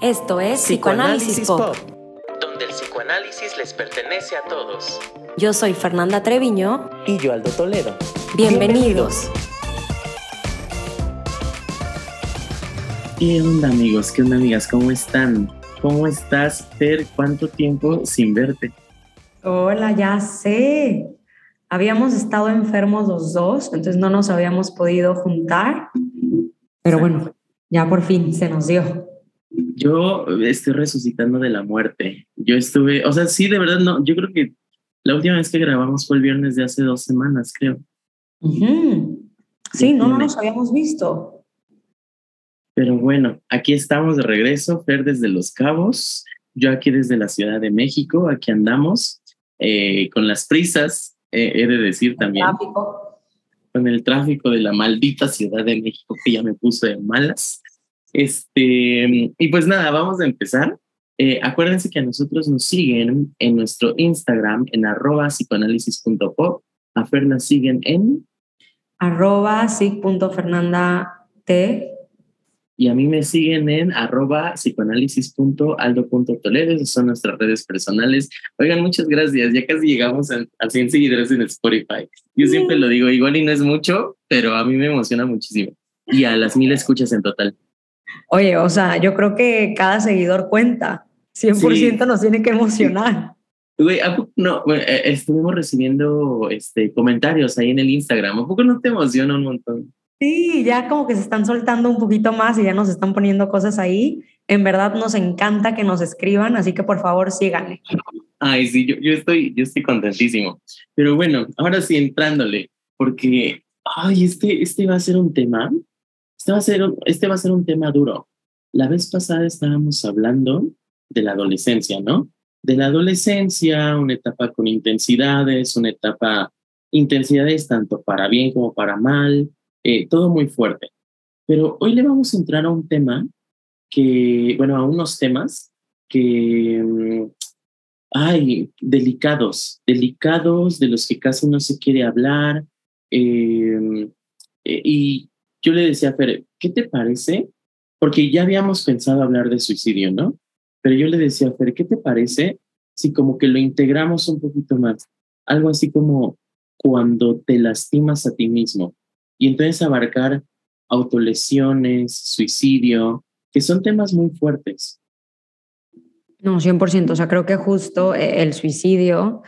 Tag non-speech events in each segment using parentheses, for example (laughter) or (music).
Esto es Psicoanálisis, Pop. donde el psicoanálisis les pertenece a todos. Yo soy Fernanda Treviño. Y yo, Aldo Toledo. Bienvenidos. ¿Qué onda amigos? ¿Qué onda amigas? ¿Cómo están? ¿Cómo estás, Fer? ¿Cuánto tiempo sin verte? Hola, ya sé. Habíamos estado enfermos los dos, entonces no nos habíamos podido juntar. Pero bueno, ya por fin se nos dio. Yo estoy resucitando de la muerte. Yo estuve, o sea, sí, de verdad, no, yo creo que la última vez que grabamos fue el viernes de hace dos semanas, creo. Sí, no, no nos habíamos visto. Pero bueno, aquí estamos de regreso, Fer desde Los Cabos, yo aquí desde la Ciudad de México, aquí andamos eh, con las prisas, eh, he de decir también, Tráfico. con el tráfico de la maldita Ciudad de México que ya me puso de malas. Este, y pues nada, vamos a empezar. Eh, acuérdense que a nosotros nos siguen en nuestro Instagram en arroba psicoanálisis.pop. A Fer la siguen en Arroba sig.fernanda T. y a mí me siguen en arroba psicoanálisis.aldo.toledo. Esas son nuestras redes personales. Oigan, muchas gracias. Ya casi llegamos a, a 100 seguidores en Spotify. Yo siempre lo digo, igual y no es mucho, pero a mí me emociona muchísimo. Y a las mil escuchas en total. Oye, o sea, yo creo que cada seguidor cuenta. 100% nos tiene que emocionar. (laughs) Güey, ¿a poco no? Bueno, eh, estuvimos recibiendo este, comentarios ahí en el Instagram. ¿A poco no te emociona un montón? Sí, ya como que se están soltando un poquito más y ya nos están poniendo cosas ahí. En verdad nos encanta que nos escriban, así que por favor síganle. Ay, sí, yo, yo, estoy, yo estoy contentísimo. Pero bueno, ahora sí entrándole, porque, ay, este, este va a ser un tema, este va a ser, este va a ser un tema duro. La vez pasada estábamos hablando de la adolescencia, ¿no? De la adolescencia, una etapa con intensidades, una etapa, intensidades tanto para bien como para mal, eh, todo muy fuerte. Pero hoy le vamos a entrar a un tema que, bueno, a unos temas que, mm, ay, delicados, delicados de los que casi no se quiere hablar. eh, eh, y yo le decía a Fer, ¿qué te parece? Porque ya habíamos pensado hablar de suicidio, ¿no? Pero yo le decía a Fer, ¿qué te parece si como que lo integramos un poquito más? Algo así como cuando te lastimas a ti mismo. Y entonces abarcar autolesiones, suicidio, que son temas muy fuertes. No, 100%. O sea, creo que justo eh, el suicidio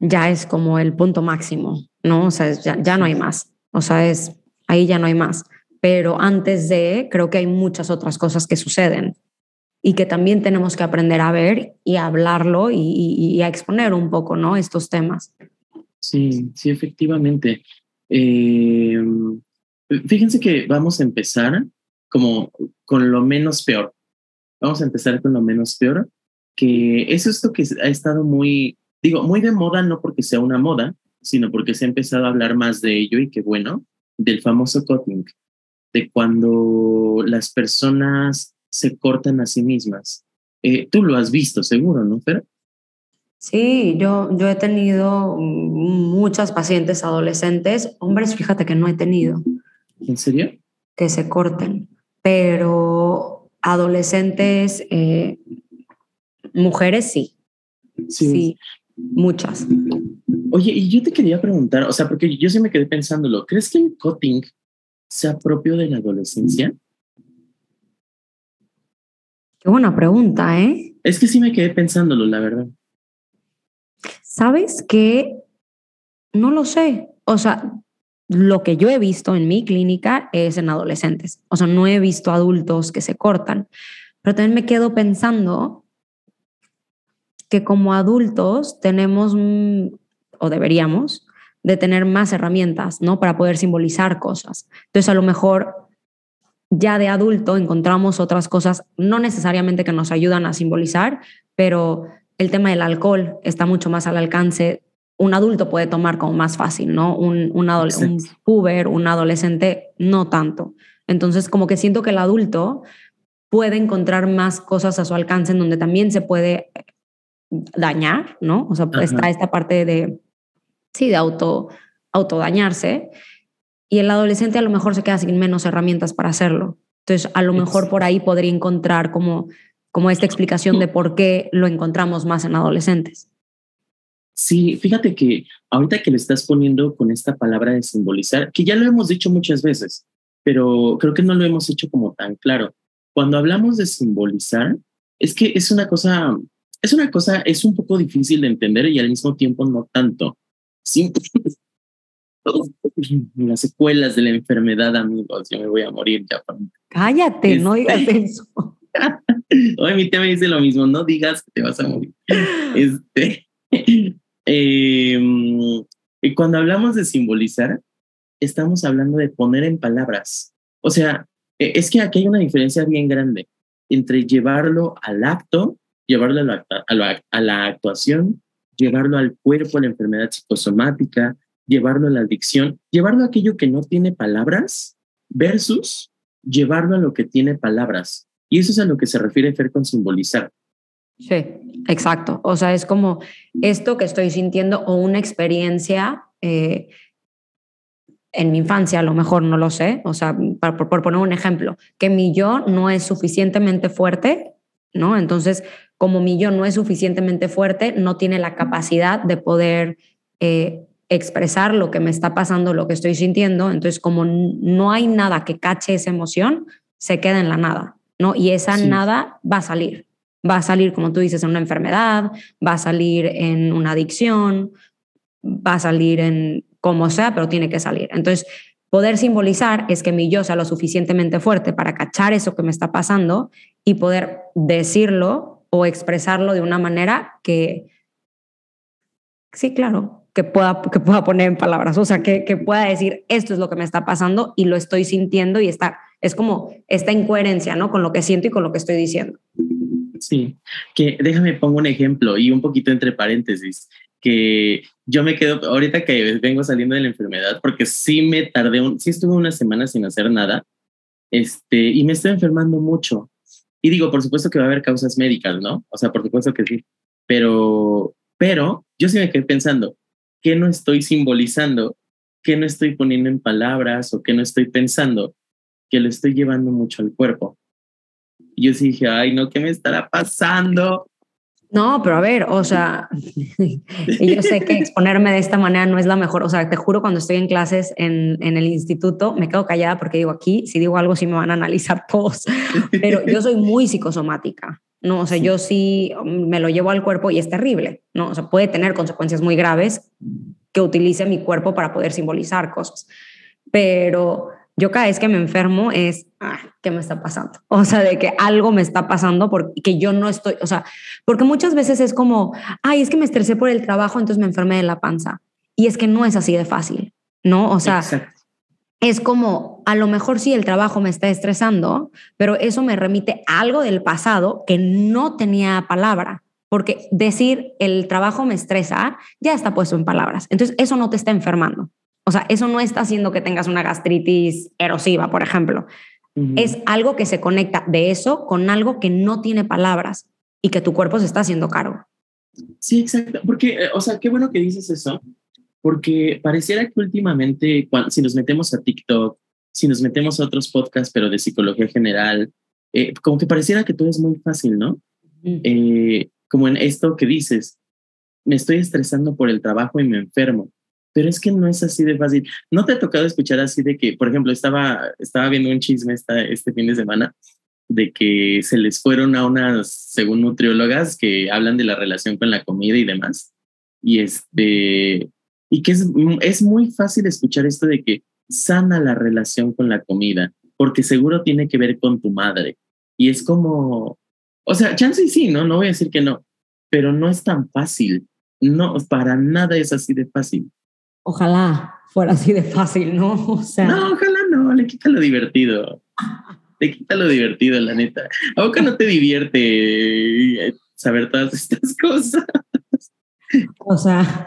ya es como el punto máximo, ¿no? O sea, ya no hay más. O sea, es ahí ya no hay más. Pero antes de, creo que hay muchas otras cosas que suceden y que también tenemos que aprender a ver y a hablarlo y, a exponer un poco, ¿no? Estos temas. Sí, sí, efectivamente. Eh, fíjense que vamos a empezar como con lo menos peor. Vamos a empezar con lo menos peor, que es esto que ha estado muy, digo, muy de moda, no porque sea una moda, sino porque se ha empezado a hablar más de ello y que bueno, del famoso cutting, de cuando las personas se cortan a sí mismas. Eh, tú lo has visto, seguro, ¿no? Sí, yo, yo he tenido muchas pacientes adolescentes, hombres, fíjate que no he tenido. ¿En serio? que se corten, pero adolescentes, eh, mujeres sí, sí, muchas. Oye, y yo te quería preguntar, o sea, porque yo sí me quedé pensándolo, ¿crees que el cutting sea propio de la adolescencia? Qué buena pregunta, ¿eh? Es que sí me quedé pensándolo, la verdad. ¿Sabes que No lo sé. O sea, lo que yo he visto en mi clínica es en adolescentes. O sea, no he visto adultos que se cortan. Pero también me quedo pensando que como adultos tenemos, o deberíamos, de tener más herramientas, ¿no? Para poder simbolizar cosas. Entonces, a lo mejor ya de adulto encontramos otras cosas, no necesariamente que nos ayudan a simbolizar, pero el tema del alcohol está mucho más al alcance. Un adulto puede tomar como más fácil, ¿no? Un, un, un puber, un adolescente, no tanto. Entonces, como que siento que el adulto puede encontrar más cosas a su alcance en donde también se puede dañar, ¿no? O sea, Ajá. está esta parte de, sí, de auto, autodañarse. Y el adolescente a lo mejor se queda sin menos herramientas para hacerlo. Entonces, a lo mejor por ahí podría encontrar como como esta explicación de por qué lo encontramos más en adolescentes. Sí, fíjate que ahorita que le estás poniendo con esta palabra de simbolizar, que ya lo hemos dicho muchas veces, pero creo que no lo hemos hecho como tan claro. Cuando hablamos de simbolizar, es que es una cosa, es una cosa, es un poco difícil de entender y al mismo tiempo no tanto. Sí, (laughs) las secuelas de la enfermedad, amigos, yo me voy a morir ya. Cállate, no digas este, eso. (laughs) Hoy mi tía me dice lo mismo, no digas que te vas a morir. Este, (laughs) y cuando hablamos de simbolizar, estamos hablando de poner en palabras. O sea, e, es que aquí hay una diferencia bien grande entre llevarlo al acto, llevarlo a la, a la, actuación, llevarlo al cuerpo, a la enfermedad psicosomática, llevarlo a la adicción, llevarlo a aquello que no tiene palabras versus llevarlo a lo que tiene palabras. Y eso es a lo que se refiere Fer con simbolizar. Sí, exacto. O sea, es como esto que estoy sintiendo o una experiencia eh, en mi infancia, a lo mejor no lo sé, o sea, por, poner un ejemplo, que mi yo no es suficientemente fuerte, ¿no? Entonces, como mi yo no es suficientemente fuerte, no tiene la capacidad de poder eh, expresar lo que me está pasando, lo que estoy sintiendo, entonces como no hay nada que cache esa emoción, se queda en la nada, ¿no? Y esa nada va a salir. Va a salir, como tú dices, en una enfermedad, va a salir en una adicción, va a salir en como sea, pero tiene que salir. Entonces, poder simbolizar es que mi yo sea lo suficientemente fuerte para cachar eso que me está pasando y poder decirlo o expresarlo de una manera que, sí, claro, que pueda, que pueda poner en palabras, o sea, que, que pueda decir, esto es lo que me está pasando y lo estoy sintiendo y está, es como esta incoherencia, ¿no? Con lo que siento y con lo que estoy diciendo. Sí, que déjame pongo un ejemplo y un poquito entre paréntesis, que yo me quedo, ahorita que vengo saliendo de la enfermedad, porque sí me tardé, un, sí estuve una semana sin hacer nada, este, y me estoy enfermando mucho. Y digo, por supuesto que va a haber causas médicas, ¿no? O sea, por supuesto que sí, pero, pero yo sí me quedé pensando, ¿qué no estoy simbolizando? ¿Qué no estoy poniendo en palabras o qué no estoy pensando? Que lo estoy llevando mucho al cuerpo. Y yo sí dije, ay, no, ¿qué me estará pasando? No, pero a ver, o sea, (laughs) yo sé que exponerme de esta manera no es la mejor. O sea, te juro, cuando estoy en clases en, en, el instituto, me quedo callada porque digo, aquí, si digo algo, sí me van a analizar (laughs) todos. Pero yo soy muy psicosomática, ¿no? O sea, yo sí me lo llevo al cuerpo y es terrible, ¿no? O sea, puede tener consecuencias muy graves que utilice mi cuerpo para poder simbolizar cosas. Pero yo cada vez que me enfermo es, ah, ¿qué me está pasando? O sea, de que algo me está pasando porque yo no estoy, o sea, porque muchas veces es como, ay, es que me estresé por el trabajo, entonces me enfermé de la panza. Y es que no es así de fácil, ¿no? O sea, es como, a lo mejor sí el trabajo me está estresando, pero eso me remite a algo del pasado que no tenía palabra. Porque decir el trabajo me estresa ya está puesto en palabras. Entonces, eso no te está enfermando. O sea, eso no está haciendo que tengas una gastritis erosiva, por ejemplo. Es algo que se conecta de eso con algo que no tiene palabras y que tu cuerpo se está haciendo cargo. Sí, exacto. Porque, eh, o sea, qué bueno que dices eso, porque pareciera que últimamente, si nos metemos a TikTok, si nos metemos a otros podcasts, pero de psicología general, eh, como que pareciera que todo es muy fácil, ¿no? Eh, como en esto que dices, me estoy estresando por el trabajo y me enfermo pero es que no es así de fácil. ¿No te ha tocado escuchar así de que, por ejemplo, estaba, estaba viendo un chisme esta, este fin de semana de que se les fueron a unas, según nutriólogas, que hablan de la relación con la comida y demás? Y este, y que es, es muy fácil escuchar esto de que sana la relación con la comida, porque seguro tiene que ver con tu madre. Y es como, o sea, chance sí, ¿no? No voy a decir que no, pero no es tan fácil. No, para nada es así de fácil. Ojalá fuera así de fácil, ¿no? (laughs) O sea... No, ojalá no, le quita lo divertido. Le quita lo divertido, la neta. ¿A boca no te divierte eh, saber todas estas cosas? O sea,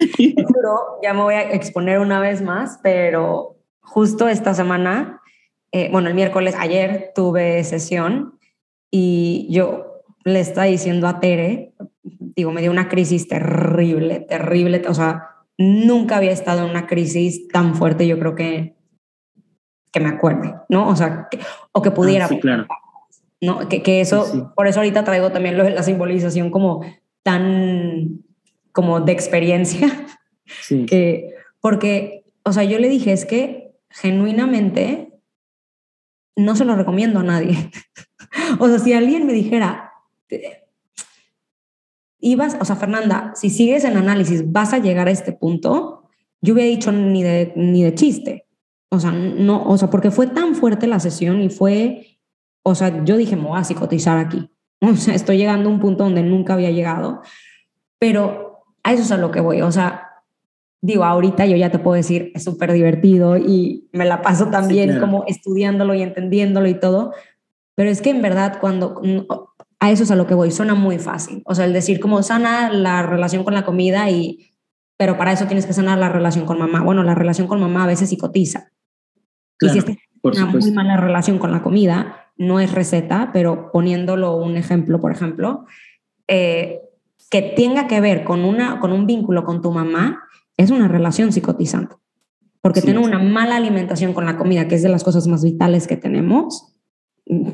(laughs) ya me voy a exponer una vez más, pero justo esta semana, eh, bueno, el miércoles, ayer tuve sesión y yo le estaba diciendo a Tere, digo, me dio una crisis terrible, terrible, o sea, nunca había estado en una crisis tan fuerte, yo creo que, que me acuerde, ¿no? O sea, o que pudiera. Ah, sí, claro. ¿no? Que, que eso, Sí, sí. por eso ahorita traigo también lo la simbolización como tan, como de experiencia, (laughs) Sí. que, porque, o sea, yo le dije, es que genuinamente no se lo recomiendo a nadie. (laughs) o sea, si alguien me dijera, ibas, o sea, Fernanda, si sigues en análisis, vas a llegar a este punto, yo hubiera dicho ni de, ni de chiste. O sea, no, o sea, porque fue tan fuerte la sesión y fue, o sea, yo dije, me voy a psicotizar aquí. (laughs) O sea, estoy llegando a un punto donde nunca había llegado, pero a eso es a lo que voy. O sea, digo, ahorita yo ya te puedo decir, es súper divertido y me la paso también claro. como estudiándolo y entendiéndolo y todo, pero es que en verdad cuando, a eso es a lo que voy, suena muy fácil. O sea, el decir como sana la relación con la comida y, pero para eso tienes que sanar la relación con mamá. Bueno, la relación con mamá a veces psicotiza. Claro, y si una muy mala relación con la comida, no es receta, pero poniéndolo un ejemplo, por ejemplo, eh, que tenga que ver con, una, con un vínculo con tu mamá, es una relación psicotizante. Porque Sí. tener una mala alimentación con la comida, que es de las cosas más vitales que tenemos, mm,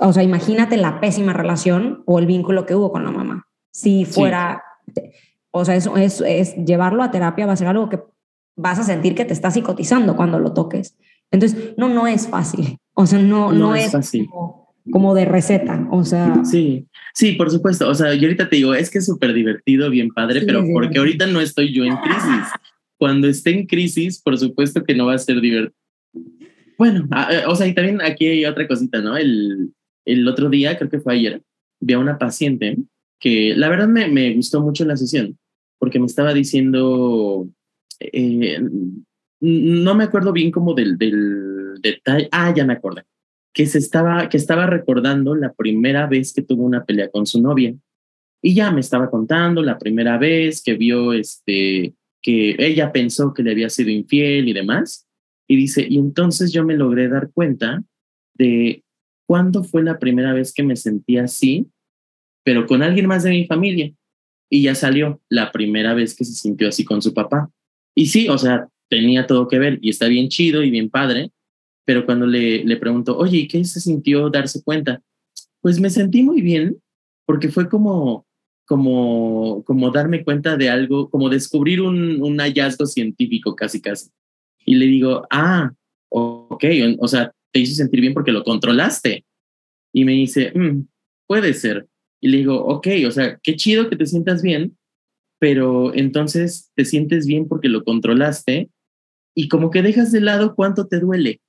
o sea, imagínate la pésima relación o el vínculo que hubo con la mamá. Si fuera, o sea, eso es, es llevarlo a terapia va a ser algo que vas a sentir que te está psicotizando cuando lo toques. Entonces, no, no es fácil. O sea, no, no, No es fácil. Como, como de receta. O sea, Sí, sí, por supuesto. O sea, yo ahorita te digo, es que es súper divertido, bien padre, Sí, pero porque divertido. ahorita no estoy yo en crisis. Cuando esté en crisis, por supuesto que no va a ser divertido. Bueno, a- eh, o sea, y también aquí hay otra cosita, ¿no? El, el otro día, creo que fue ayer, vi a una paciente que la verdad me, gustó mucho la sesión, porque me estaba diciendo, eh, no me acuerdo bien como del, del detalle, ah, ya me acordé, que se estaba, que estaba recordando la primera vez que tuvo una pelea con su novia. Y ya me estaba contando la primera vez que vio este, que ella pensó que le había sido infiel y demás. Y dice, y entonces yo me logré dar cuenta de cuándo fue la primera vez que me sentí así, pero con alguien más de mi familia. Y ya salió la primera vez que se sintió así con su papá. Y sí, o sea, tenía todo que ver y está bien chido y bien padre, pero cuando le, le pregunto, oye, ¿y qué se sintió darse cuenta? Pues me sentí muy bien porque fue como, como, como darme cuenta de algo, como descubrir un, un hallazgo científico casi, casi. Y le digo, ah, ok, o sea, te hizo sentir bien porque lo controlaste. Y me dice, "Mm, puede ser. Y le digo, ok, o sea, qué chido que te sientas bien, pero entonces te sientes bien porque lo controlaste y como que dejas de lado cuánto te duele.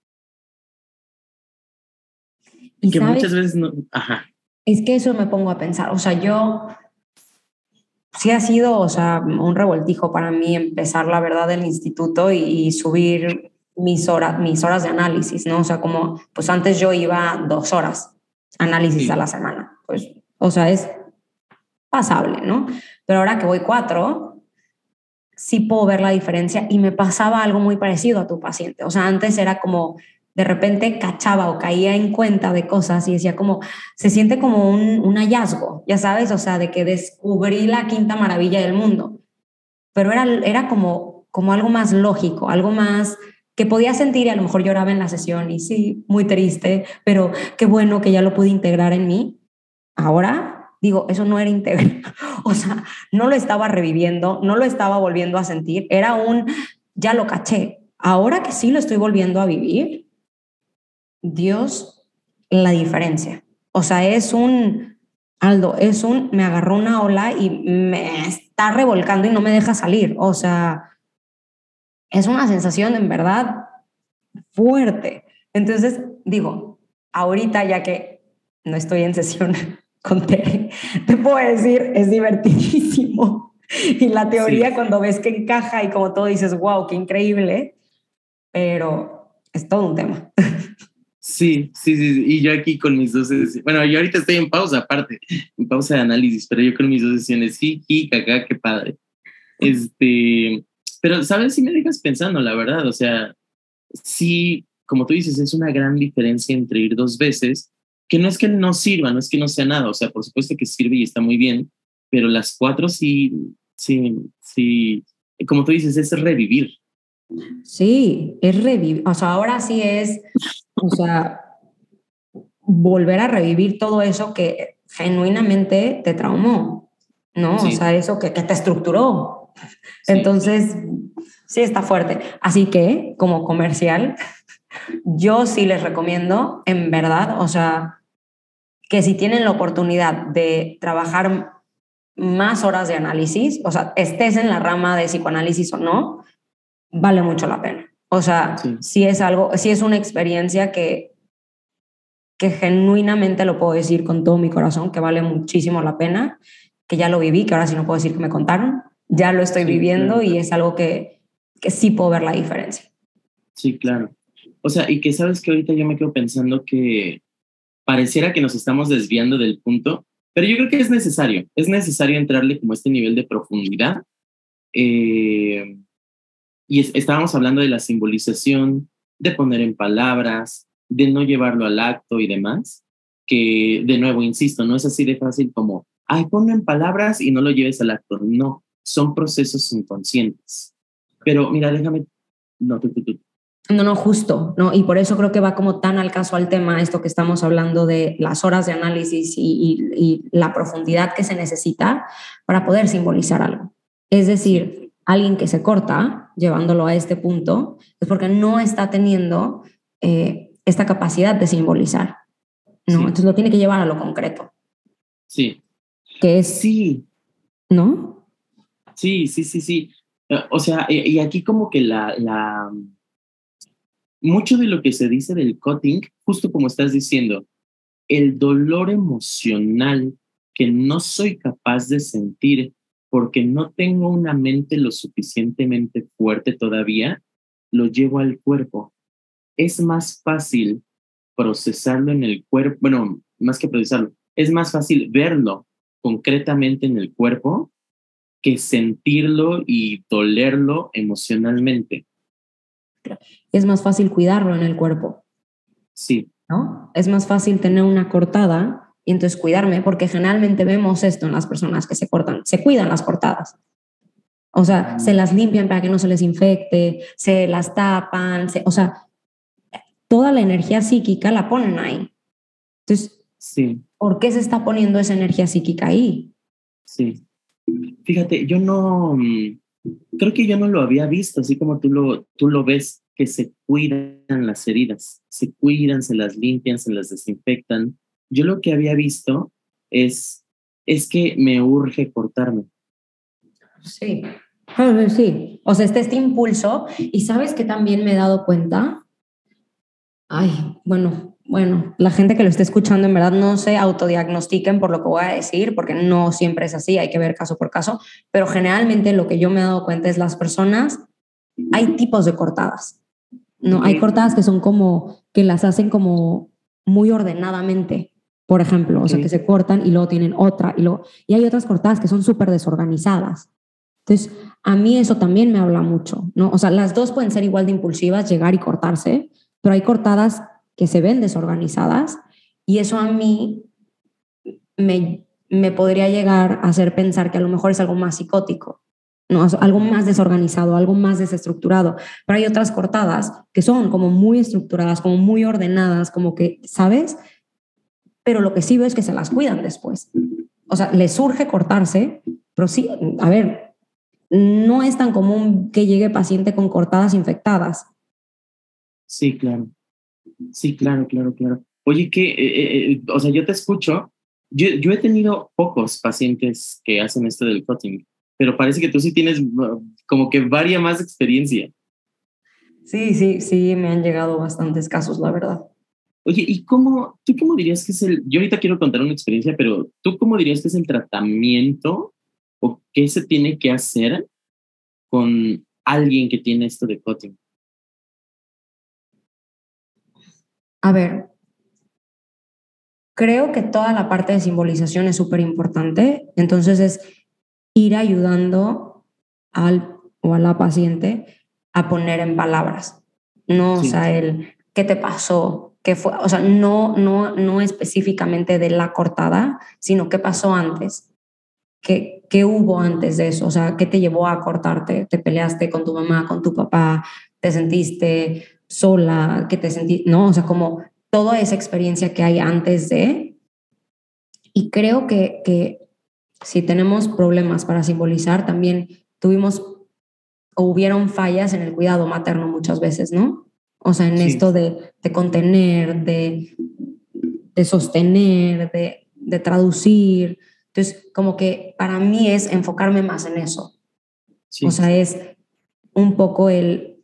y que sabes, muchas veces no, ajá, es que eso me pongo a pensar. O sea, yo sí ha sido, o sea, un revoltijo para mí empezar, la verdad, el instituto y, y subir mis, horas mis horas de análisis, ¿no? O sea, como, pues antes yo iba dos horas análisis Sí. a la semana. Pues, o sea, es pasable, ¿no? Pero ahora que voy cuatro, sí puedo ver la diferencia y me pasaba algo muy parecido a tu paciente. O sea, antes era como de repente cachaba o caía en cuenta de cosas y decía como, se siente como un, un hallazgo, ya sabes, o sea, de que descubrí la quinta maravilla del mundo. Pero era, era como, como algo más lógico, algo más que podía sentir y a lo mejor lloraba en la sesión y sí, muy triste, pero qué bueno que ya lo pude integrar en mí. Ahora digo, eso no era integral, (laughs) o sea, no lo estaba reviviendo, no lo estaba volviendo a sentir, era un, ya lo caché. Ahora que sí lo estoy volviendo a vivir, Dios, la diferencia. O sea, es un, Aldo, es un, me agarró una ola y me está revolcando y no me deja salir. O sea, es una sensación en verdad fuerte. Entonces, digo, ahorita ya que no estoy en sesión (laughs) con Tere, te puedo decir, es divertidísimo. Y la teoría Sí. cuando ves que encaja y como todo dices, wow, qué increíble, pero es todo un tema. Sí, sí, sí, sí, y yo aquí con mis dos sesiones, bueno, yo ahorita estoy en pausa aparte, en pausa de análisis, pero yo con mis dos sesiones, sí, y caca, qué padre. Este, pero, ¿sabes? Sí me dejas pensando, la verdad, o sea, sí, como tú dices, es una gran diferencia entre ir dos veces, que no es que no sirva, no es que no sea nada, o sea, por supuesto que sirve y está muy bien, pero las cuatro sí, sí, sí, como tú dices, es revivir. Sí, es revivir. O sea, ahora sí es, o sea, volver a revivir todo eso que genuinamente te traumó, ¿no? O Sí. sea, eso que, que te estructuró. Sí. Entonces, sí está fuerte. Así que, como comercial, yo sí les recomiendo, en verdad, o sea, que si tienen la oportunidad de trabajar más horas de análisis, o sea, estés en la rama de psicoanálisis o no, vale mucho la pena. O sea, Sí. si es algo, si es una experiencia que, que genuinamente lo puedo decir con todo mi corazón, que vale muchísimo la pena, que ya lo viví, que ahora sí no puedo decir que me contaron, ya lo estoy Sí, viviendo claro. y es algo que, que sí puedo ver la diferencia. Sí, claro. O sea, y que sabes que ahorita yo me quedo pensando que pareciera que nos estamos desviando del punto, pero yo creo que es necesario, es necesario entrarle como a este nivel de profundidad. Eh, y es- estábamos hablando de la simbolización, de poner en palabras, de no llevarlo al acto y demás, que de nuevo, insisto, no es así de fácil como, ay, ponlo en palabras y no lo lleves al acto. No, son procesos inconscientes. Pero mira, déjame, no, tú, tú, tú. No, no, justo, ¿no? Y por eso creo que va como tan al caso al tema esto que estamos hablando de las horas de análisis y, y- y la profundidad que se necesita para poder simbolizar algo. Es decir, alguien que se corta, llevándolo a este punto, es porque no está teniendo eh, esta capacidad de simbolizar, ¿no? Sí. Entonces lo tiene que llevar a lo concreto, Sí, que es, sí, ¿no? Sí, sí, sí, sí. Eh, O sea, y, y aquí como que la, la... Mucho de lo que se dice del cutting, justo como estás diciendo, el dolor emocional que no soy capaz de sentir porque no tengo una mente lo suficientemente fuerte todavía, lo llevo al cuerpo. Es más fácil procesarlo en el cuerpo, bueno, más que procesarlo, es más fácil verlo concretamente en el cuerpo que sentirlo y dolerlo emocionalmente. Es más fácil cuidarlo en el cuerpo. Sí, ¿no? Es más fácil tener una cortada y entonces cuidarme, porque generalmente vemos esto en las personas que se cortan, se cuidan las cortadas. O sea, se las limpian para que no se les infecte, se las tapan, se- o sea, toda la energía psíquica la ponen ahí. Entonces, sí, ¿por qué se está poniendo esa energía psíquica ahí? sí. Fíjate, yo no, mm, creo que yo no lo había visto, así como tú lo, tú lo ves, que se cuidan las heridas, se cuidan, se las limpian, se las desinfectan. Yo lo que había visto es, es que me urge cortarme. Sí. Ah, Sí, o sea, está este impulso y sabes que también me he dado cuenta, ay, bueno, bueno, la gente que lo esté escuchando en verdad no se autodiagnostiquen por lo que voy a decir, porque no siempre es así, hay que ver caso por caso, pero generalmente lo que yo me he dado cuenta es las personas, hay tipos de cortadas, ¿no? Hay cortadas que son como, que las hacen como muy ordenadamente, por ejemplo, o sea, que se cortan y luego tienen otra, y, luego, y hay otras cortadas que son súper desorganizadas. Entonces, a mí eso también me habla mucho, ¿no? O sea, las dos pueden ser igual de impulsivas, llegar y cortarse, pero hay cortadas que se ven desorganizadas y eso a mí me, me podría llegar a hacer pensar que a lo mejor es algo más psicótico, ¿no? Algo más desorganizado, algo más desestructurado. Pero hay otras cortadas que son como muy estructuradas, como muy ordenadas, como que, ¿sabes? Pero lo que sí veo es que se las cuidan después. O sea, les surge cortarse, pero sí, a ver, no es tan común que llegue paciente con cortadas infectadas. Sí, claro. Sí, claro, claro, claro. Oye, que, eh, eh, eh, o sea, yo te escucho. Yo, yo he tenido pocos pacientes que hacen esto del cutting, pero parece que tú sí tienes uh, como que varia más experiencia. Sí, sí, sí, me han llegado bastantes casos, la verdad. Oye, ¿y cómo, tú cómo dirías que es el, yo ahorita quiero contar una experiencia, pero tú cómo dirías que es el tratamiento o qué se tiene que hacer con alguien que tiene esto de cutting? A ver, creo que toda la parte de simbolización es súper importante, entonces es ir ayudando al o a la paciente a poner en palabras, no, Sí. o sea, el qué te pasó, qué fue, o sea, no, no, no específicamente de la cortada, sino qué pasó antes, qué, qué hubo antes de eso, o sea, qué te llevó a cortarte, te peleaste con tu mamá, con tu papá, te sentiste sola, que te sentí, no, o sea, como toda esa experiencia que hay antes de. Y creo que, que si tenemos problemas para simbolizar, también tuvimos o hubieron fallas en el cuidado materno muchas veces, ¿no? O sea, en Sí. esto de, de contener, de, de sostener, de, de traducir. Entonces, como que para mí es enfocarme más en eso. Sí. O sea, es un poco el,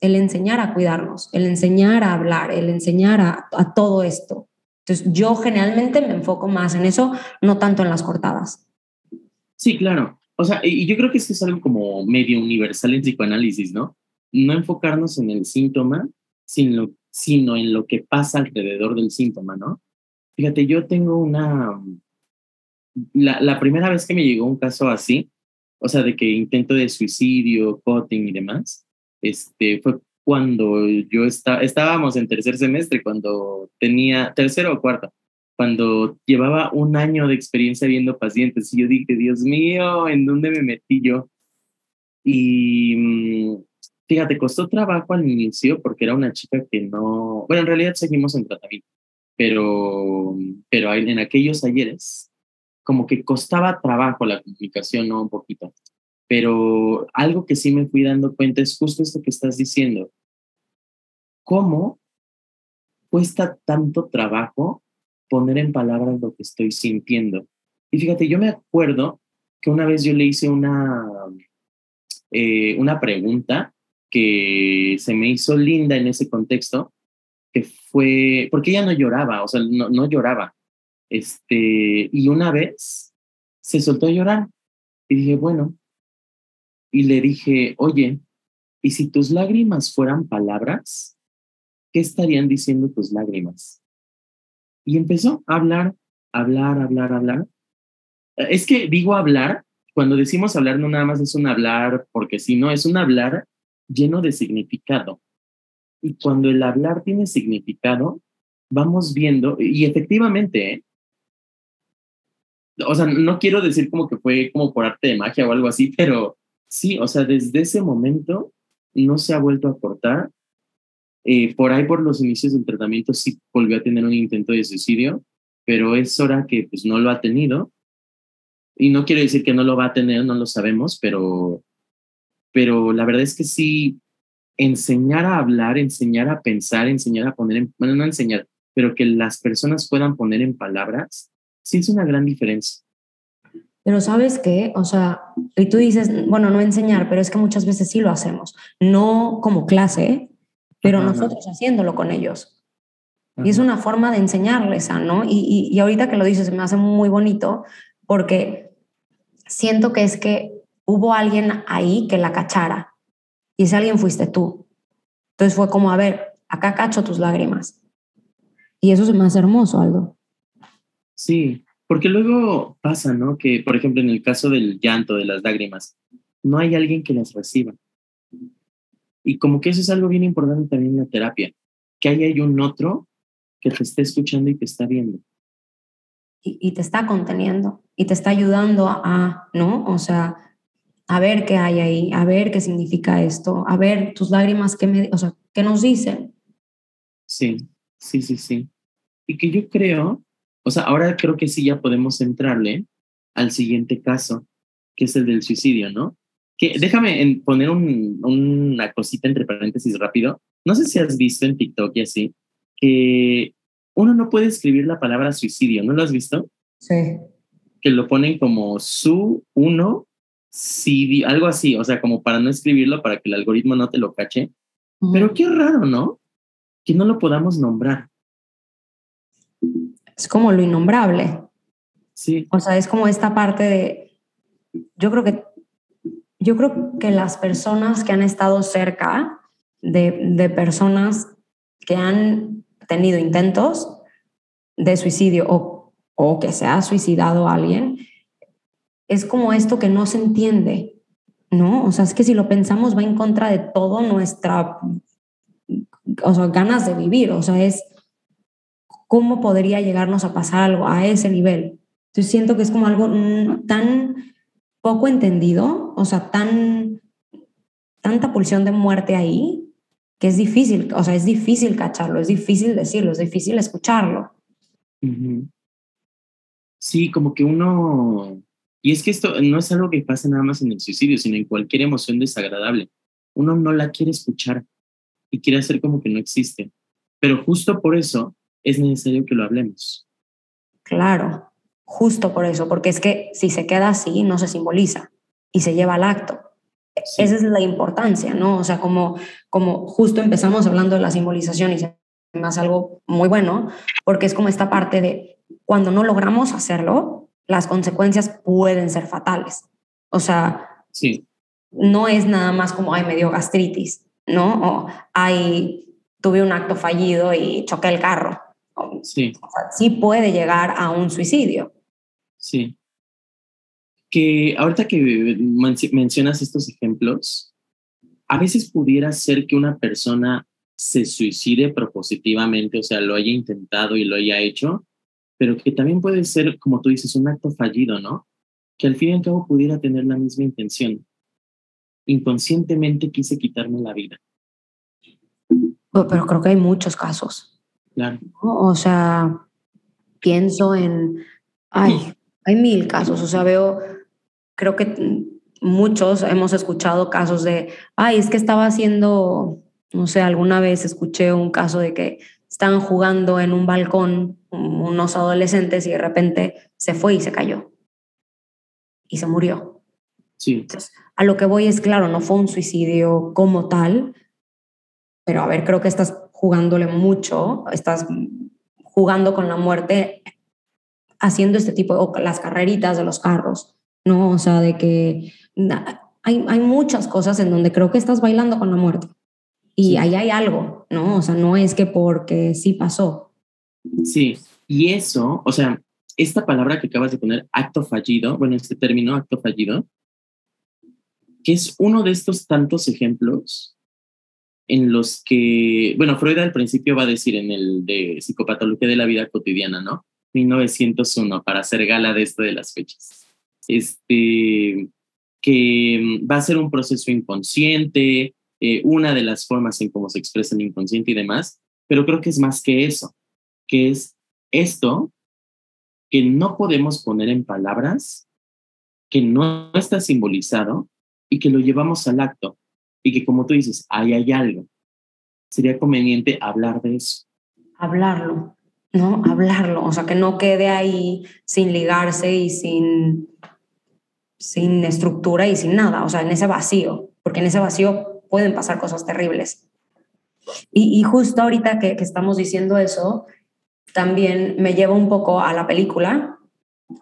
el enseñar a cuidarnos, el enseñar a hablar, el enseñar a, todo esto. Entonces, yo generalmente me enfoco más en eso, no tanto en las cortadas. Sí, claro. O sea, y yo creo que esto es algo como medio universal en psicoanálisis, ¿no? No enfocarnos en el síntoma, sino, sino en lo que pasa alrededor del síntoma, ¿no? Fíjate, yo tengo una... La, la primera vez que me llegó un caso así, o sea, de que intento de suicidio, cutting y demás, este, fue cuando yo estaba, estábamos en tercer semestre, cuando tenía, tercero o cuarto, cuando llevaba un año de experiencia viendo pacientes y yo dije, Dios mío, ¿en dónde me metí yo? Y mm, fíjate, costó trabajo al inicio porque era una chica que no, bueno, en realidad seguimos en tratamiento, pero, pero en aquellos ayeres como que costaba trabajo la comunicación, ¿no? Un poquito. Pero algo que sí me fui dando cuenta es justo esto que estás diciendo. ¿Cómo cuesta tanto trabajo poner en palabras lo que estoy sintiendo? Y fíjate, yo me acuerdo que una vez yo le hice una, eh, una pregunta que se me hizo linda en ese contexto, que fue, porque ella no lloraba, o sea, no, no lloraba. Este, y una vez se soltó a llorar y dije, bueno, y le dije, oye, ¿y si tus lágrimas fueran palabras? ¿Qué estarían diciendo tus lágrimas? Y empezó a hablar, hablar, hablar, hablar. Es que digo hablar, cuando decimos hablar no nada más es un hablar, porque si no, es un hablar lleno de significado. Y cuando el hablar tiene significado, vamos viendo, y efectivamente, ¿eh? o sea, no quiero decir como que fue como por arte de magia o algo así, pero sí, o sea, desde ese momento no se ha vuelto a cortar. Eh, por ahí, por los inicios del tratamiento, sí volvió a tener un intento de suicidio, pero es hora que pues no lo ha tenido. Y no quiero decir que no lo va a tener, no lo sabemos, pero, pero la verdad es que sí, enseñar a hablar, enseñar a pensar, enseñar a poner en, bueno, no enseñar, pero que las personas puedan poner en palabras, sí es una gran diferencia. Pero sabes qué, o sea, y tú dices, bueno, no enseñar, pero es que muchas veces sí lo hacemos, no como clase, pero Ajá, nosotros haciéndolo con ellos. Y es una forma de enseñarles a, ¿no? Y, y, y ahorita que lo dices, me hace muy bonito porque siento que es que hubo alguien ahí que la cachara y ese alguien fuiste tú. Entonces fue como, a ver, acá cacho tus lágrimas. Y eso me hace hermoso, Aldo. Sí, porque luego pasa, ¿no? Que, por ejemplo, en el caso del llanto, de las lágrimas, no hay alguien que las reciba. Y como que eso es algo bien importante también en la terapia, que ahí hay un otro que te está escuchando y te está viendo. y, y te está conteniendo y te está ayudando a, ¿no? O sea, a ver qué hay ahí, a ver qué significa esto, a ver tus lágrimas, qué, me, o sea, qué nos dicen. Sí, sí, sí, sí. Y que yo creo, o sea, ahora creo que sí ya podemos entrarle al siguiente caso, que es el del suicidio, ¿no? Que déjame en- poner un- una cosita entre paréntesis rápido. No sé si has visto en TikTok y así, que uno no puede escribir la palabra suicidio, ¿no lo has visto? Sí. Que lo ponen como su, uno, algo así, o sea, como para no escribirlo, para que el algoritmo no te lo cache. Pero qué raro, ¿no? Que no lo podamos nombrar. Es como lo innombrable. Sí, O sea, es como esta parte de, yo creo que, yo creo que las personas que han estado cerca de, de personas que han tenido intentos de suicidio o, o que se ha suicidado alguien, es como esto que no se entiende, ¿no? O sea, es que si lo pensamos va en contra de todo nuestra, o sea, ganas de vivir, o sea, es cómo podría llegarnos a pasar algo a ese nivel. Entonces siento que es como algo tan poco entendido, o sea, tan tanta pulsión de muerte ahí, que es difícil, o sea, es difícil cacharlo, es difícil decirlo, es difícil escucharlo. Sí, como que uno, y es que esto no es algo que pasa nada más en el suicidio, sino en cualquier emoción desagradable. Uno no la quiere escuchar y quiere hacer como que no existe. Pero justo por eso es necesario que lo hablemos. Claro, justo por eso, porque es que si se queda así, no se simboliza y se lleva al acto. Esa es la importancia, ¿no? O sea, como, como justo empezamos hablando de la simbolización y se me hace algo muy bueno, porque es como esta parte de cuando no logramos hacerlo, las consecuencias pueden ser fatales. O sea, sí. no es nada más como, ay, me dio gastritis, ¿no? O, ay, tuve un acto fallido y choqué el carro. Sí. O sea, sí puede llegar a un suicidio. Sí que ahorita que mencionas estos ejemplos, a veces pudiera ser que una persona se suicide propositivamente, o sea, lo haya intentado y lo haya hecho, pero que también puede ser, como tú dices, un acto fallido, ¿no? Que al fin y al cabo pudiera tener la misma intención. Inconscientemente quise quitarme la vida. Pero creo que hay muchos casos. Claro. O sea, pienso en, ay, hay mil casos, o sea, veo creo que muchos hemos escuchado casos de, ay, es que estaba haciendo, no sé, alguna vez escuché un caso de que estaban jugando en un balcón unos adolescentes y de repente se fue y se cayó y se murió. Sí. a lo que voy es, claro, no fue un suicidio como tal, pero a ver, creo que estás jugándole mucho, estás jugando con la muerte haciendo este tipo, o las carreritas de los carros ¿no? O sea, de que hay, hay muchas cosas en donde creo que estás bailando con la muerte. Y ahí hay algo, ¿no? O sea, no es que porque sí pasó. Sí, y eso, o sea, esta palabra que acabas de poner, acto fallido, bueno, este término, acto fallido, que es uno de estos tantos ejemplos en los que, bueno, Freud al principio va a decir en el de psicopatología de la vida cotidiana, ¿no? 1901, para hacer gala de esto de las fechas este, que mm, va a ser un proceso inconsciente, eh, una de las formas en cómo se expresa el inconsciente y demás, pero creo que es más que eso, que es esto que no podemos poner en palabras, que no está simbolizado y que lo llevamos al acto y que como tú dices, ahí hay algo. Sería conveniente hablar de eso. Hablarlo, ¿no? Hablarlo, o sea, que no quede ahí sin ligarse y sin sin estructura y sin nada, o sea, en ese vacío, porque en ese vacío pueden pasar cosas terribles. Y, justo ahorita que, estamos diciendo eso, también me lleva un poco a la película,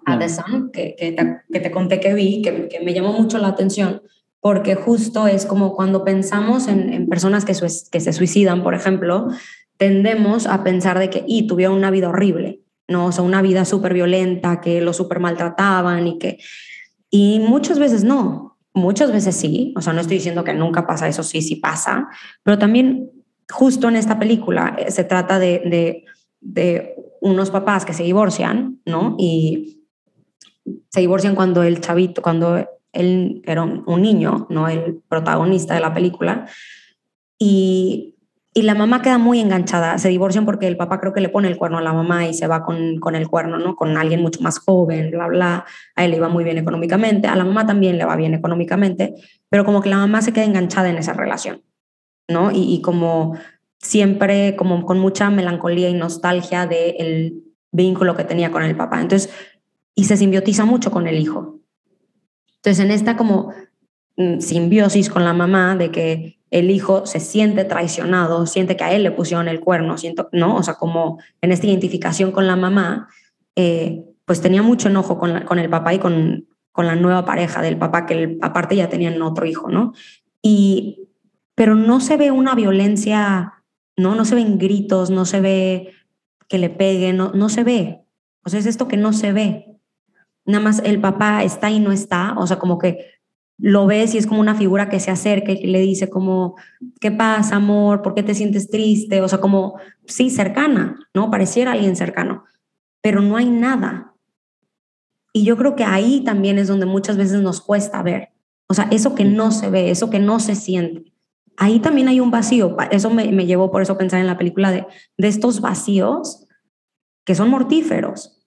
a The Sun, que, que, te, conté que vi, que, me llamó mucho la atención, porque justo es como cuando pensamos en, personas que, que se suicidan, por ejemplo, tendemos a pensar de que, y tuvieron una vida horrible, ¿no? O sea, una vida súper violenta, que lo súper maltrataban y que y muchas veces no, muchas veces sí, o sea, no estoy diciendo que nunca pasa, eso sí, sí pasa, pero también justo en esta película eh, se trata de, de, unos papás que se divorcian, ¿no? Y se divorcian cuando el chavito, cuando él era un niño, ¿no? El protagonista de la película. Y y la mamá queda muy enganchada. Se divorcian porque el papá creo que le pone el cuerno a la mamá y se va con, con el cuerno, ¿no? Con alguien mucho más joven, bla, bla. A él le iba muy bien económicamente, a la mamá también le va bien económicamente, pero como que la mamá se queda enganchada en esa relación, ¿no? Y, como siempre, como con mucha melancolía y nostalgia del vínculo que tenía con el papá. Entonces, y se simbiotiza mucho con el hijo. Entonces, en esta como mm, simbiosis con la mamá de que el hijo se siente traicionado, siente que a él le pusieron el cuerno, siento, ¿no? O sea, como en esta identificación con la mamá, eh, pues tenía mucho enojo con, con el papá y con, con, la nueva pareja del papá, que aparte ya tenían otro hijo, ¿no? Y, pero no se ve una violencia, ¿no? No se ven gritos, no se ve que le peguen, no, no se ve. O sea, es esto que no se ve. Nada más el papá está y no está, o sea, como que lo ves y es como una figura que se acerca y que le dice como, ¿qué pasa, amor? ¿Por qué te sientes triste? O sea, como, sí, cercana, ¿no? Pareciera alguien cercano, pero no hay nada. Y yo creo que ahí también es donde muchas veces nos cuesta ver. O sea, eso que no se ve, eso que no se siente. ahí también hay un vacío. Eso me, me llevó por eso a pensar en la película de, de estos vacíos que son mortíferos.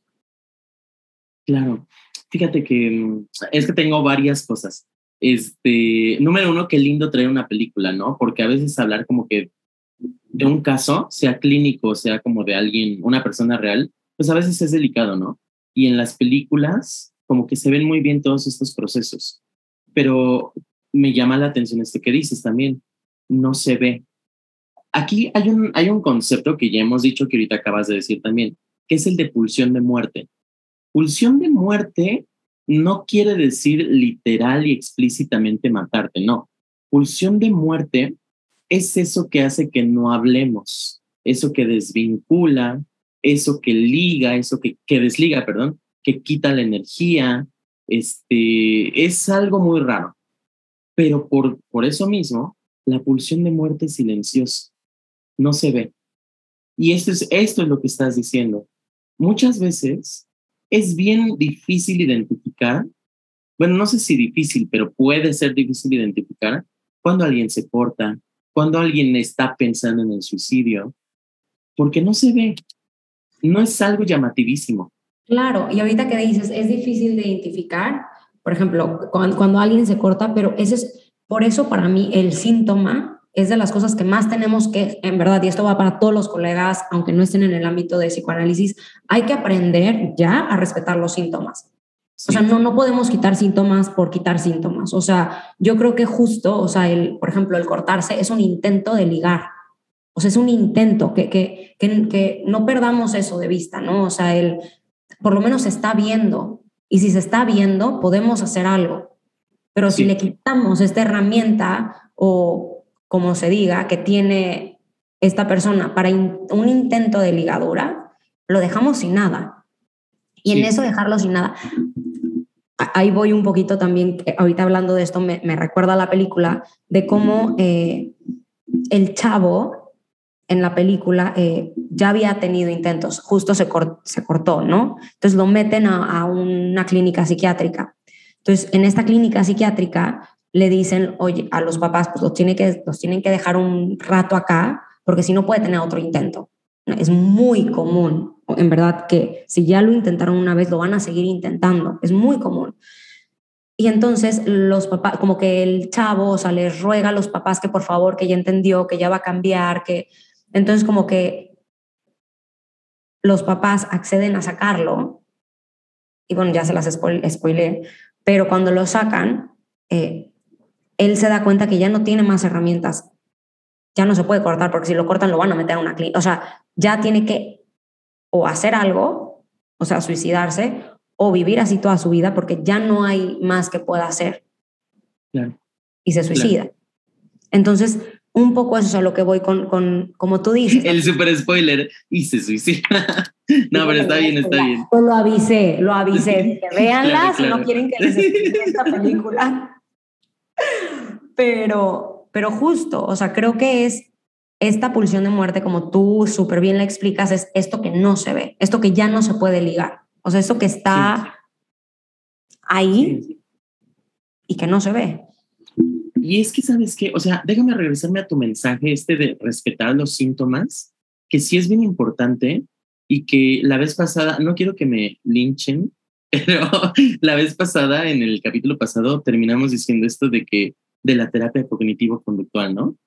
Claro. Fíjate que mm, es que tengo varias cosas. Este, número uno, qué lindo traer una película, ¿no? Porque a veces hablar como que de un caso, sea clínico, sea como de alguien, una persona real, pues a veces es delicado, ¿no? Y en las películas, como que se ven muy bien todos estos procesos. Pero me llama la atención este que dices también, no se ve. Aquí hay un, hay un concepto que ya hemos dicho que ahorita acabas de decir también, que es el de pulsión de muerte. Pulsión de muerte no quiere decir literal y explícitamente matarte, no. Pulsión de muerte es eso que hace que no hablemos, eso que desvincula, eso que liga, eso que, que desliga, perdón, que quita la energía. Este, es algo muy raro. Pero por, por eso mismo, la pulsión de muerte es silenciosa, no se ve. Y esto es, esto es lo que estás diciendo. Muchas veces es bien difícil identificar, bueno, no sé si difícil, pero puede ser difícil identificar cuando alguien se corta, cuando alguien está pensando en el suicidio, porque no se ve, no es algo llamativísimo. Claro, y ahorita que dices, es difícil de identificar, por ejemplo, cuando, cuando alguien se corta, pero ese es, por eso para mí el síntoma es de las cosas que más tenemos que, en verdad, y esto va para todos los colegas, aunque no estén en el ámbito de psicoanálisis, hay que aprender ya a respetar los síntomas. O sea, no, no podemos quitar síntomas por quitar síntomas. O sea, yo creo que justo, o sea, el, por ejemplo, el cortarse es un intento de ligar. O sea, es un intento, que, que, que, que no perdamos eso de vista, ¿no? O sea, el, por lo menos se está viendo. Y si se está viendo, podemos hacer algo. Pero si le quitamos esta herramienta o como se diga, que tiene esta persona para un intento de ligadura, lo dejamos sin nada. Y en eso dejarlo sin nada, ahí voy un poquito también, ahorita hablando de esto, me, recuerda la película de cómo eh, el chavo en la película eh, ya había tenido intentos, justo se, se cortó, ¿no? Entonces lo meten a, a, una clínica psiquiátrica. Entonces, en esta clínica psiquiátrica le dicen, oye, a los papás, pues los, tiene que, los tienen que dejar un rato acá, porque si no puede tener otro intento. Es muy común, en verdad, que si ya lo intentaron una vez, lo van a seguir intentando. Es muy común. Y entonces los papás, como que el chavo, o sea, les ruega a los papás que por favor, que ya entendió, que ya va a cambiar, que entonces como que los papás acceden a sacarlo. Y bueno, ya se las spoilé, pero cuando lo sacan, eh, él se da cuenta que ya no tiene más herramientas. Ya no se puede cortar porque si lo cortan lo van a meter a una clínica. O sea, ya tiene que o hacer algo, o sea, suicidarse, o vivir así toda su vida porque ya no hay más que pueda hacer. Y se suicida. Entonces, un poco eso es a lo que voy con, con como tú dices. El super spoiler, y se suicida. (laughs) no, pero está bien, está bien. Pues lo avisé, lo avisé. (laughs) Véanla si no quieren que les explique esta película (laughs) pero, pero justo, o sea, creo que es esta pulsión de muerte, como tú súper bien la explicas, es esto que no se ve, esto que ya no se puede ligar, o sea, esto que está ahí y que no se ve. Y es que, ¿sabes qué? O sea, déjame regresarme a tu mensaje este de respetar los síntomas, que sí es bien importante y que la vez pasada, no quiero que me linchen, pero (laughs) la vez pasada, en el capítulo pasado, terminamos diciendo esto de que de la terapia cognitivo-conductual, ¿no?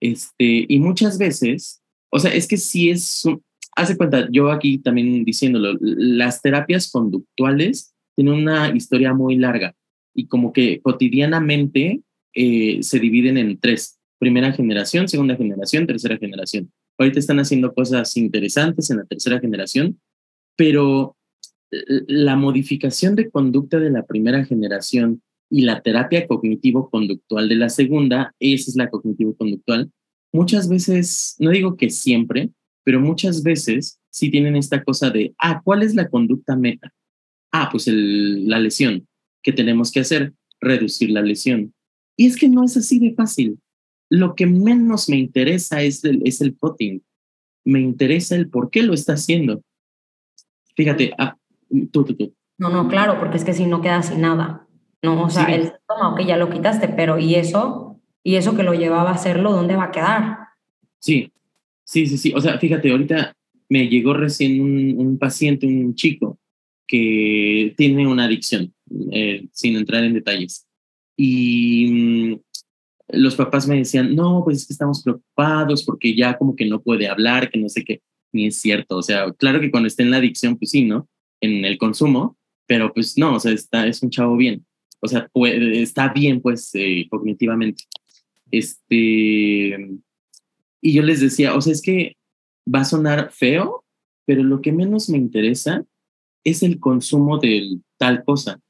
Este, y muchas veces, o sea, es que si es, hace cuenta, yo aquí también diciéndolo, las terapias conductuales tienen una historia muy larga y como que cotidianamente eh, se dividen en tres, primera generación, segunda generación, tercera generación. Ahorita están haciendo cosas interesantes en la tercera generación, pero la modificación de conducta de la primera generación y la terapia cognitivo-conductual de la segunda, esa es la cognitivo-conductual, muchas veces, no digo que siempre, pero muchas veces sí tienen esta cosa de, ah, ¿cuál es la conducta meta? Ah, pues la lesión. ¿Qué tenemos que hacer? Reducir la lesión. Y es que no es así de fácil. Lo que menos me interesa es el, es el cutting. Me interesa el por qué lo está haciendo. Fíjate, ah, tú, tú, tú. No, no, claro, porque es que si no queda sin nada. No, o sea, el síntoma, ok, ya lo quitaste, pero ¿y eso? Y eso que lo llevaba a hacerlo, ¿dónde va a quedar? Sí, sí, sí, sí. O sea, fíjate, ahorita me llegó recién un, un paciente, un chico, que tiene una adicción, eh, sin entrar en detalles. Y mm, los papás me decían, no, pues es que estamos preocupados porque ya como que no puede hablar, que no sé qué, ni es cierto. O sea, claro que cuando esté en la adicción, pues sí, ¿no? En el consumo, pero pues no, o sea, está, es un chavo bien. O sea, puede, está bien, pues, eh, cognitivamente. Este, y yo les decía, o sea, es que va a sonar feo, pero lo que menos me interesa es el consumo de tal cosa.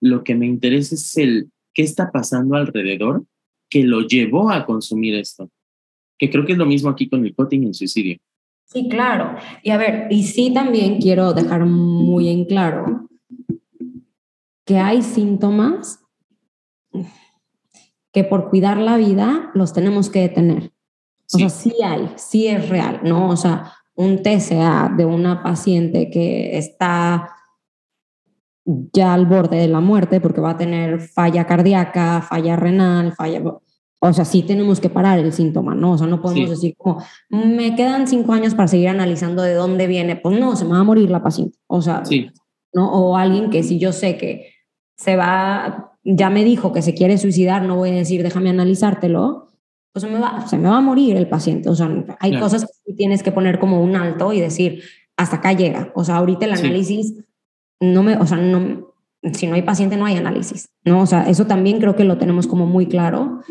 Lo que me interesa es el qué está pasando alrededor que lo llevó a consumir esto. Que creo que es lo mismo aquí con el cutting y el suicidio. Sí, claro. Y a ver, y sí también quiero dejar muy en claro que hay síntomas que por cuidar la vida los tenemos que detener. O sea, sí hay, sí es real, ¿no? O sea, un TCA de una paciente que está ya al borde de la muerte porque va a tener falla cardíaca, falla renal, falla... O sea, sí tenemos que parar el síntoma, ¿no? O sea, no podemos decir como, me quedan cinco años para seguir analizando de dónde viene. Pues no, se me va a morir la paciente. O sea, ¿no? O alguien que si yo sé que se va, ya me dijo que se quiere suicidar, no voy a decir, déjame analizártelo, pues se me va, se me va a morir el paciente. O sea, hay cosas que tienes que poner como un alto y decir, hasta acá llega. O sea, ahorita el análisis no me, o sea, no, si no hay paciente no hay análisis, ¿no? O sea, eso también creo que lo tenemos como muy claro,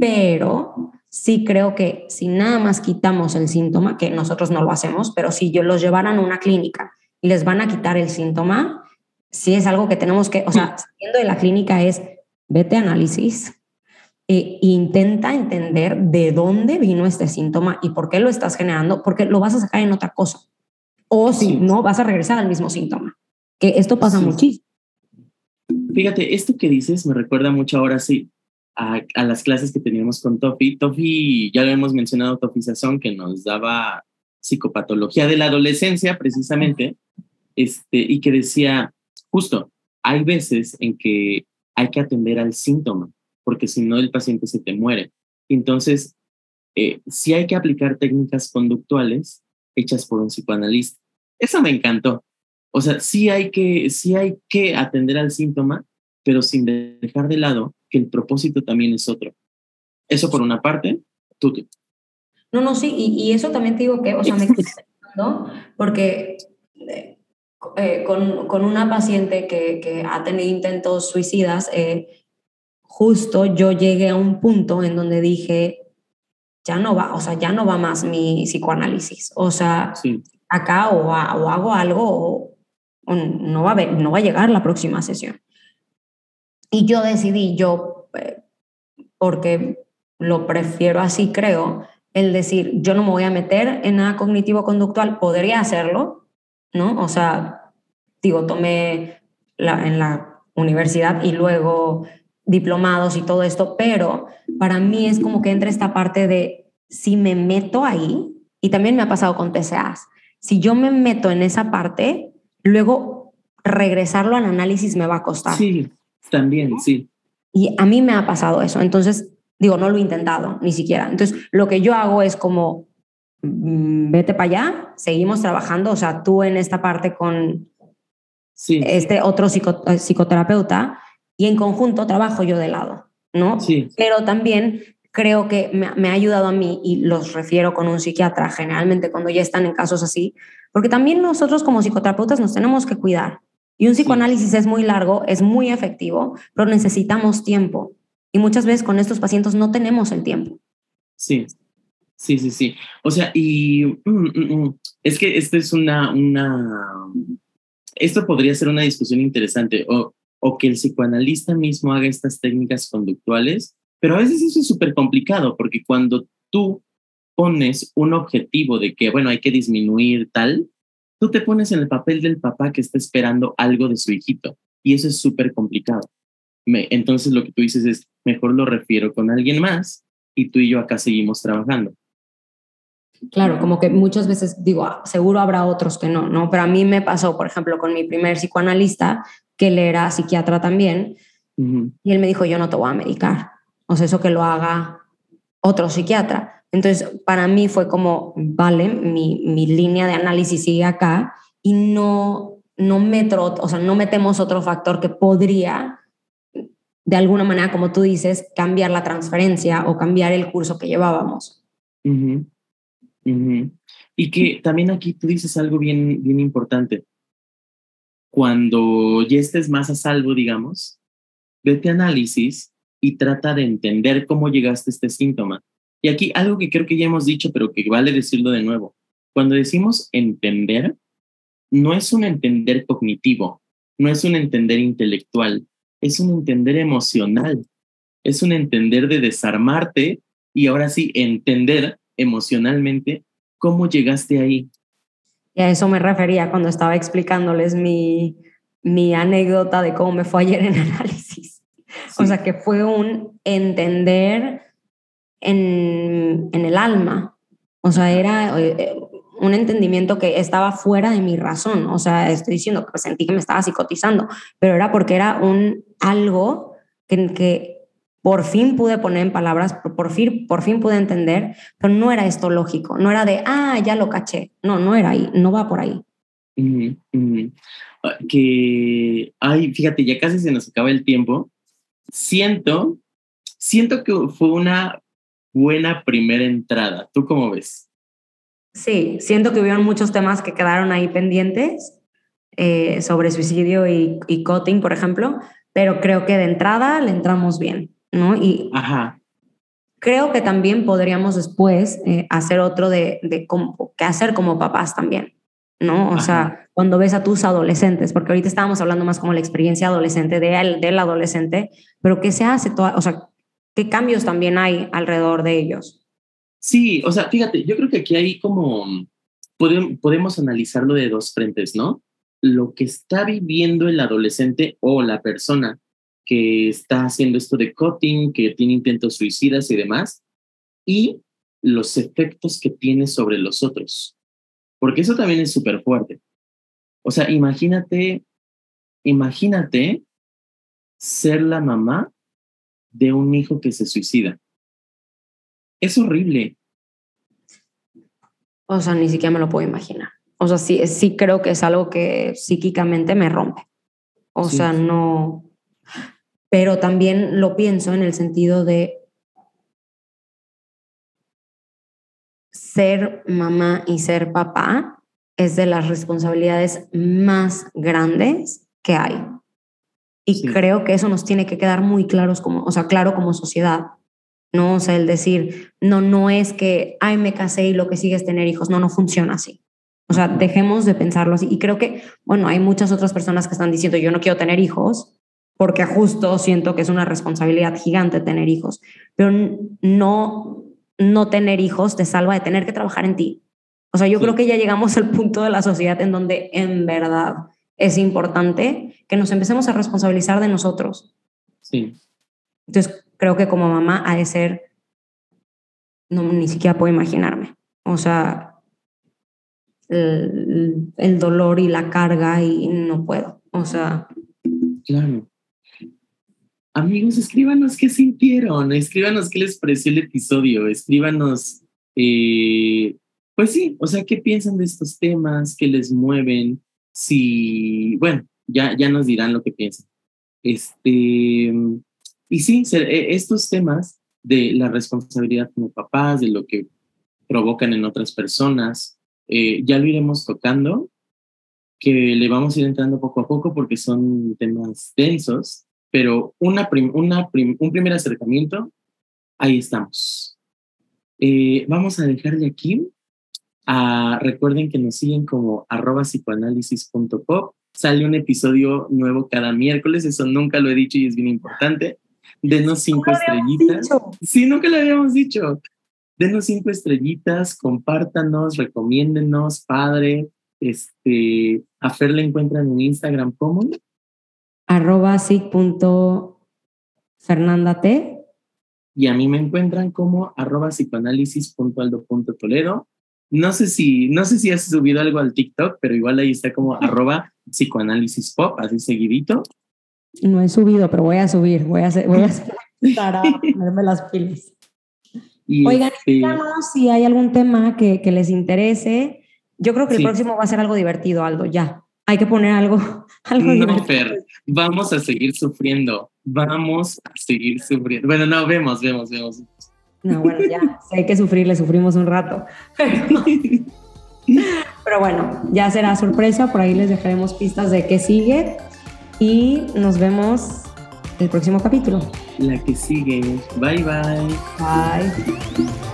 pero sí creo que si nada más quitamos el síntoma, que nosotros no lo hacemos, pero si yo los llevaran a una clínica y les van a quitar el síntoma, sí es algo que tenemos que, o sea, saliendo de la clínica es, vete a análisis, e intenta entender de dónde vino este síntoma y por qué lo estás generando, porque lo vas a sacar en otra cosa. O si no, vas a regresar al mismo síntoma. Que esto pasa muchísimo. Fíjate, esto que dices me recuerda mucho ahora sí a, las clases que teníamos con Tofi. Tofi, ya lo hemos mencionado, Tofi Sazón, que nos daba psicopatología de la adolescencia, precisamente, este, y que decía, justo, hay veces en que hay que atender al síntoma, porque si no el paciente se te muere. Entonces, eh, sí hay que aplicar técnicas conductuales hechas por un psicoanalista. Eso me encantó. O sea, sí hay que, sí hay que atender al síntoma, pero sin dejar de lado que el propósito también es otro. Eso por una parte, tú. No, no, sí, y, eso también te digo que, o sea, me (laughs) ¿no? porque eh, eh, con, con, una paciente que, que, ha tenido intentos suicidas, eh, justo yo llegué a un punto en donde dije, ya no va, o sea, ya no va más mi psicoanálisis. O sea, acá o, hago algo o, no, va a no va a llegar la próxima sesión. Y yo decidí, yo, eh, porque lo prefiero así, creo, el decir, yo no me voy a meter en nada cognitivo-conductual, podría hacerlo, ¿no? O sea, digo, tomé en la universidad y luego diplomados y todo esto, pero para mí es como que entra esta parte de si me meto ahí, y también me ha pasado con TCAs, si yo me meto en esa parte, luego regresarlo al análisis me va a costar. Sí, también, sí. Y a mí me ha pasado eso, entonces digo, no lo he intentado ni siquiera. Entonces, lo que yo hago es como, mm, vete para allá, seguimos trabajando, o sea, tú en esta parte con este otro eh, psicoterapeuta, y en conjunto trabajo yo de lado, ¿no? Sí. Pero también creo que me, ha ayudado a mí y los refiero con un psiquiatra generalmente cuando ya están en casos así, porque también nosotros como psicoterapeutas nos tenemos que cuidar. Y un psicoanálisis es muy largo, es muy efectivo, pero necesitamos tiempo. Y muchas veces con estos pacientes no tenemos el tiempo. Sí, sí, sí, sí. O sea, y mm, mm, mm, es que esto es una, una, esto podría ser una discusión interesante. O, o que el psicoanalista mismo haga estas técnicas conductuales, pero a veces eso es súper complicado porque cuando tú pones un objetivo de que, bueno, hay que disminuir tal, tú te pones en el papel del papá que está esperando algo de su hijito y eso es súper complicado. Me, entonces lo que tú dices es, mejor lo refiero con alguien más y tú y yo acá seguimos trabajando. Claro, como que muchas veces digo, ah, seguro habrá otros que no, ¿no? Pero a mí me pasó, por ejemplo, con mi primer psicoanalista, que él era psiquiatra también, y él me dijo, yo no te voy a medicar. O sea, eso que lo haga otro psiquiatra. Entonces, para mí fue como, vale, mi, mi línea de análisis sigue acá y no, no, metro, o sea, no metemos otro factor que podría, de alguna manera, como tú dices, cambiar la transferencia o cambiar el curso que llevábamos. Y que también aquí tú dices algo bien, bien importante. Cuando ya estés más a salvo, digamos, vete a análisis y trata de entender cómo llegaste a este síntoma. Y aquí algo que creo que ya hemos dicho, pero que vale decirlo de nuevo. Cuando decimos entender, no es un entender cognitivo, no es un entender intelectual, es un entender emocional, es un entender de desarmarte y ahora sí entender emocionalmente cómo llegaste ahí. Y a eso me refería cuando estaba explicándoles mi, mi anécdota de cómo me fue ayer en (laughs) análisis. O sea, que fue un entender en, en el alma. O sea, era eh, un entendimiento que estaba fuera de mi razón. O sea, estoy diciendo que sentí que me estaba psicotizando, pero era porque era un algo que, que por fin pude poner en palabras, por fin, por fin pude entender, pero no era esto lógico, no era de, ah, ya lo caché. No, no era ahí, no va por ahí. Ah, que, ay, fíjate, ya casi se nos acaba el tiempo. Siento, siento que fue una buena primera entrada. ¿Tú cómo ves? Sí, siento que hubieron muchos temas que quedaron ahí pendientes eh, sobre suicidio y, y cutting, por ejemplo, pero creo que de entrada le entramos bien, ¿no? Y Ajá. creo que también podríamos después eh, hacer otro de, de cómo, qué hacer como papás también, ¿no? O Ajá. sea, cuando ves a tus adolescentes, porque ahorita estábamos hablando más como la experiencia adolescente de él, del adolescente, pero qué se hace, toda, o sea, cambios también hay alrededor de ellos. Sí, o sea, fíjate, yo creo que aquí hay como, podemos, podemos analizarlo de dos frentes, ¿no? Lo que está viviendo el adolescente o la persona que está haciendo esto de cutting, que tiene intentos suicidas y demás, y los efectos que tiene sobre los otros. Porque eso también es súper fuerte. O sea, imagínate, imagínate ser la mamá de un hijo que se suicida. Es horrible. O sea, ni siquiera me lo puedo imaginar. O sea, sí, sí creo que es algo que psíquicamente me rompe. O Sí. sea, no... Pero también lo pienso en el sentido de ser mamá y ser papá es de las responsabilidades más grandes que hay. Y Sí. creo que eso nos tiene que quedar muy claros como, o sea, claro como sociedad. No, o sea, el decir, no, no es que, ay, me casé y lo que sigue es tener hijos. No, no funciona así. O sea, dejemos de pensarlo así. Y creo que, bueno, hay muchas otras personas que están diciendo, yo no quiero tener hijos, porque justo siento que es una responsabilidad gigante tener hijos. Pero no, no tener hijos te salva de tener que trabajar en ti. O sea, yo Sí. creo que ya llegamos al punto de la sociedad en donde en verdad es importante que nos empecemos a responsabilizar de nosotros. Sí. Entonces, creo que como mamá ha de ser, no, ni siquiera puedo imaginarme. O sea, el, el dolor y la carga y no puedo. O sea, Claro. Amigos, escríbanos qué sintieron, escríbanos qué les pareció el episodio, escríbanos, eh, pues sí, o sea, qué piensan de estos temas, qué les mueven, si, bueno, ya, ya nos dirán lo que piensan. Este, y sí, eh, estos temas de la responsabilidad como papás, de lo que provocan en otras personas, eh, ya lo iremos tocando, que le vamos a ir entrando poco a poco porque son temas densos, pero una prim- una un primer acercamiento, ahí estamos. Eh, vamos a dejar de aquí. Ah, recuerden que nos siguen como arroba psicoanálisis.pop. Sale un episodio nuevo cada miércoles, eso nunca lo he dicho y es bien importante. Denos cinco estrellitas. Sí, nunca lo habíamos dicho. Denos cinco estrellitas, compártanos, recomiéndenos, padre. Este, a Fer le encuentran en Instagram como arroba sig.fernandate. y a mí me encuentran como arroba psicoanálisis.aldo.toledo. No sé si, no sé si has subido algo al TikTok, pero igual ahí está como (laughs) arroba psicoanálisis pop, así seguidito. No he subido, pero voy a subir. Voy a hacer, voy a hacer (laughs) Para ponerme las pilas. Y Oigan, este, díganos si hay algún tema que, que les interese. Yo creo que el Sí. próximo va a ser algo divertido, Aldo, ya. Hay que poner algo, (laughs) algo no, divertido. Fer, vamos a seguir sufriendo. Vamos a seguir sufriendo. Bueno, no, vemos, vemos, vemos. No, bueno, ya, (laughs) hay que sufrir, le sufrimos un rato. (laughs) Pero, pero bueno, ya será sorpresa, por ahí les dejaremos pistas de qué sigue y nos vemos el próximo capítulo. La que sigue. Bye, bye. Bye.